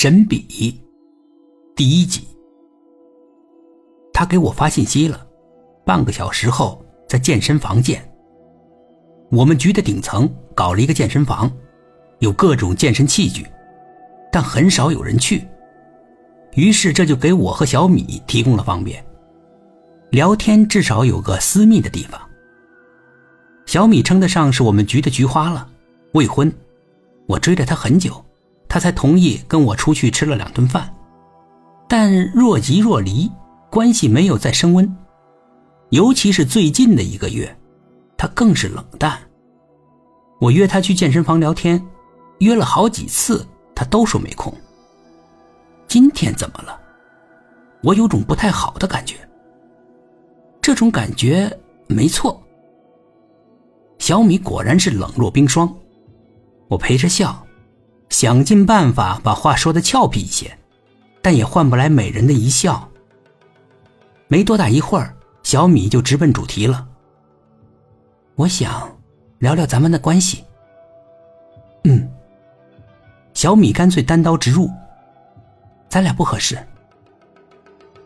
神笔，第一集。他给我发信息了，半个小时后在健身房见。我们局的顶层搞了一个健身房，有各种健身器具，但很少有人去。于是这就给我和小米提供了方便，聊天至少有个私密的地方。小米称得上是我们局的菊花了，未婚，我追了她很久，他才同意跟我出去吃了两顿饭，但若即若离，关系没有再升温。尤其是最近的一个月，他更是冷淡。我约他去健身房聊天，约了好几次，他都说没空。今天怎么了？我有种不太好的感觉。这种感觉没错。小米果然是冷若冰霜，我陪着笑，想尽办法把话说的俏皮一些，但也换不来美人的一笑。没多大一会儿，小米就直奔主题了。我想聊聊咱们的关系。嗯，小米干脆单刀直入，咱俩不合适。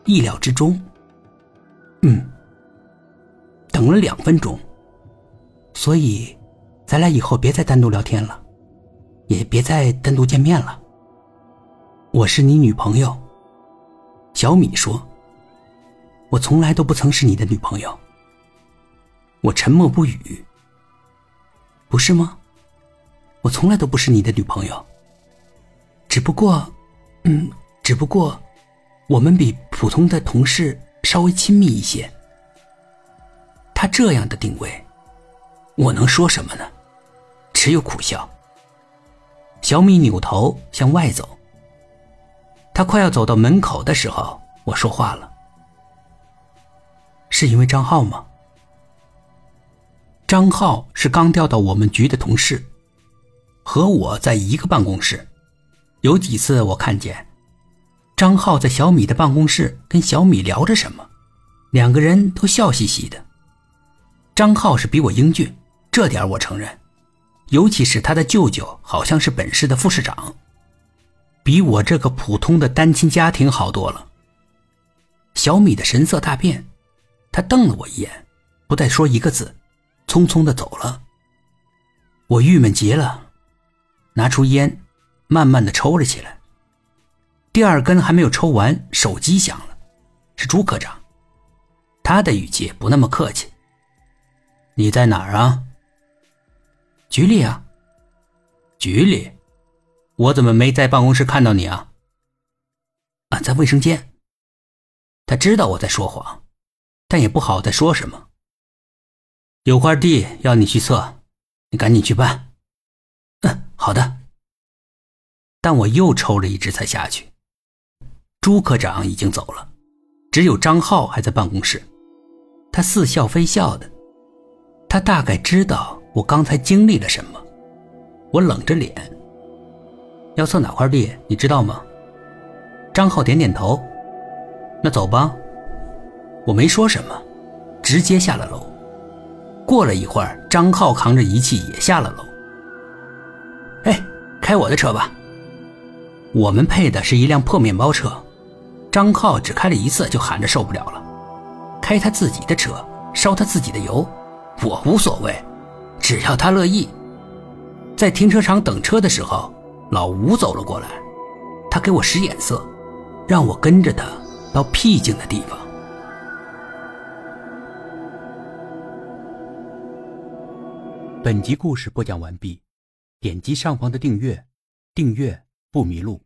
意料之中。嗯，等了两分钟。所以，咱俩以后别再单独聊天了，也别再单独见面了。我是你女朋友。小米说：“我从来都不曾是你的女朋友。”我沉默不语。不是吗？我从来都不是你的女朋友。只不过，嗯，只不过，我们比普通的同事稍微亲密一些。他这样的定位。我能说什么呢？只有苦笑。小米扭头向外走。他快要走到门口的时候，我说话了：“是因为张浩吗？”张浩是刚调到我们局的同事，和我在一个办公室。有几次我看见张浩在小米的办公室跟小米聊着什么，两个人都笑嘻嘻的。张浩是比我英俊。这点我承认，尤其是他的舅舅好像是本市的副市长，比我这个普通的单亲家庭好多了。小米的神色大变，他瞪了我一眼，不再说一个字，匆匆的走了。我郁闷极了，拿出烟，慢慢的抽了起来。第二根还没有抽完，手机响了，是朱科长，他的语气不那么客气：“你在哪儿啊？”局里啊，局里，我怎么没在办公室看到你啊？啊，在卫生间。他知道我在说谎，但也不好再说什么。有块地要你去测，你赶紧去办。嗯，好的。但我又抽了一支才下去。朱科长已经走了，只有张浩还在办公室。他似笑非笑的，他大概知道。我刚才经历了什么？我冷着脸。要测哪块地，你知道吗？张浩点点头。那走吧。我没说什么，直接下了楼。过了一会儿，张浩扛着仪器也下了楼。哎，开我的车吧。我们配的是一辆破面包车，张浩只开了一次就喊着受不了了，开他自己的车，烧他自己的油，我无所谓。只要他乐意，在停车场等车的时候，老吴走了过来，他给我使眼色，让我跟着他到僻静的地方。本集故事播讲完毕，点击上方的订阅，订阅不迷路。